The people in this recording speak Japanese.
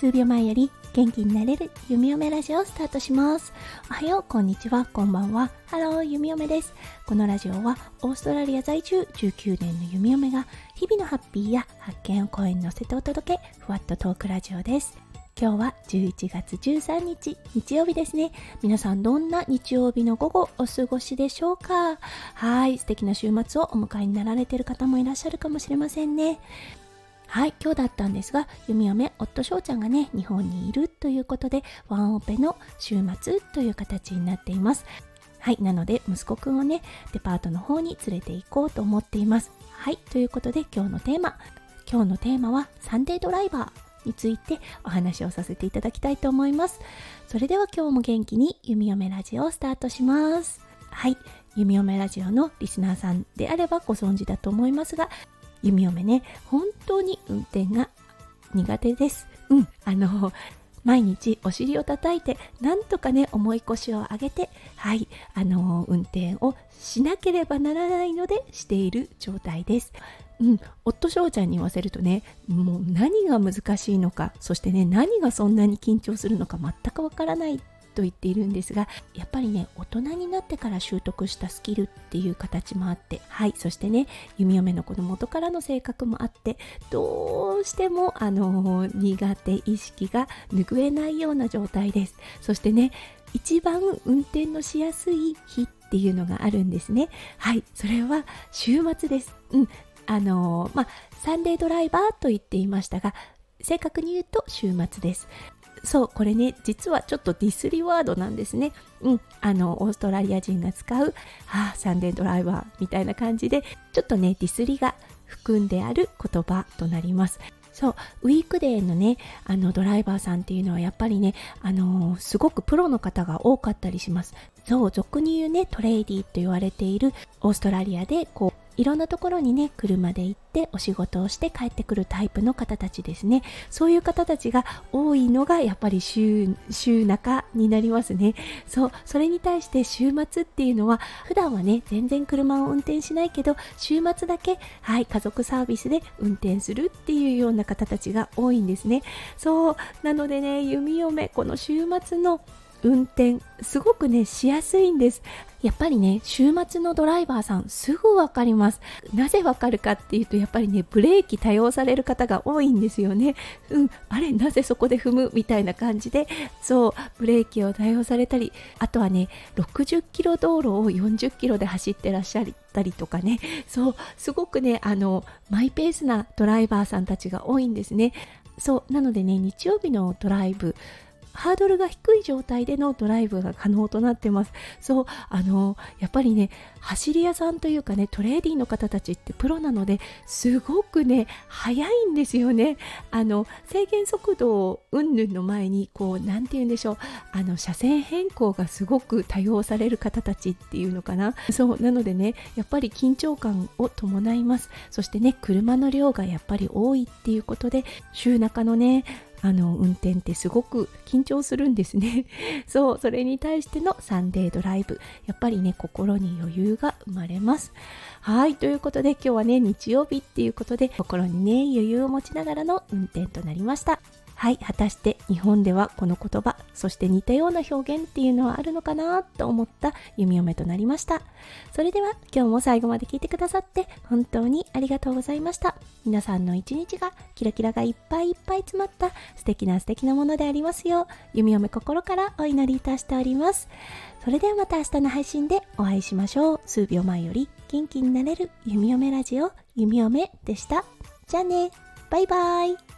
数秒前より元気になれる弓嫁ラジオをスタートします。おはようこんにちは。こんばんは。ハロー弓嫁です。このラジオはオーストラリア在住19年の弓嫁が日々のハッピーや発見を声に乗せてお届けふわっとトークラジオです。今日は11月13日日曜日ですね。皆さんどんな日曜日の午後お過ごしでしょうか？はい素敵な週末をお迎えになられている方もいらっしゃるかもしれませんね。はい、今日だったんですが、弓嫁、夫翔ちゃんがね、日本にいるということで、ワンオペの週末という形になっています。はい、なので、息子くんをね、デパートの方に連れて行こうと思っています。はい、ということで今日のテーマ、今日のテーマはサンデードライバー。についてお話をさせていただきたいと思います。それでは今日も元気に弓嫁ラジオをスタートします。はい、弓嫁ラジオのリスナーさんであればご存知だと思いますが、弓嫁ね本当に運転が苦手です。うん。あの毎日お尻を叩いてなんとかね重い腰を上げてはい。あの運転をしなければならないのでしている状態ですうん、夫翔ちゃんに言わせるとねもう何が難しいのかそしてね何がそんなに緊張するのか全くわからないと言っているんですがやっぱりね大人になってから習得したスキルっていう形もあってはいそしてね弓嫁の子の元からの性格もあってどうしてもあの苦手意識が拭えないような状態です。そしてね一番運転のしやすい日っていうのがあるんですね。はいそれは週末です。うんあのまあサンデードライバーと言っていましたが正確に言うと週末です。そうこれね実はちょっとディスリワードなんですね。うんあのオーストラリア人が使う、はあ、サンデードライバーみたいな感じでちょっとねディスリが含んである言葉となります。そうウィークデーのねあのドライバーさんっていうのはやっぱりねあのー、すごくプロの方が多かったりします。そう俗に言うねトレーディーと言われているオーストラリアでこういろんなところにね車で行ってお仕事をして帰ってくるタイプの方たちですね。そういう方たちが多いのがやっぱり週週中になりますね。そうそれに対して週末っていうのは普段はね全然車を運転しないけど週末だけはい家族サービスで運転するっていうような方たちが多いんですね。そうなのでね弓嫁この週末の運転すごくねしやすいんです。やっぱりね週末のドライバーさんすぐわかります。なぜわかるかっていうとやっぱりねブレーキ多用される方が多いんですよね。うんあれなぜそこで踏むみたいな感じで。そうブレーキを多用されたりあとはね60キロ道路を40キロで走ってらっしゃったりとかね。そうすごくねあのマイペースなドライバーさんたちが多いんですね。そうなのでね日曜日のドライブハードルが低い状態でのドライブが可能となってます。そうあのやっぱりね走り屋さんというかねトレーディーの方たちってプロなのですごくね速いんですよね。あの制限速度云々の前にこう何て言うんでしょう。あの車線変更がすごく多用される方たちっていうのかな。そうなのでねやっぱり緊張感を伴います。そしてね車の量がやっぱり多いっていうことで週中のねあの運転ってすごく緊張するんですね。そうそれに対してのサンデードライブ。やっぱりね心に余裕が生まれます。はいということで今日はね日曜日っていうことで心にね余裕を持ちながらの運転となりました。はい果たして日本ではこの言葉そして似たような表現っていうのはあるのかなと思った弓嫁となりました。それでは今日も最後まで聞いてくださって本当にありがとうございました。皆さんの一日がキラキラがいっぱいいっぱい詰まった素敵な素敵なものでありますよ。う弓嫁心からお祈りいたしております。それではまた明日の配信でお会いしましょう。数秒前より元気になれる弓嫁ラジオ弓嫁でした。じゃあね。バイバイ。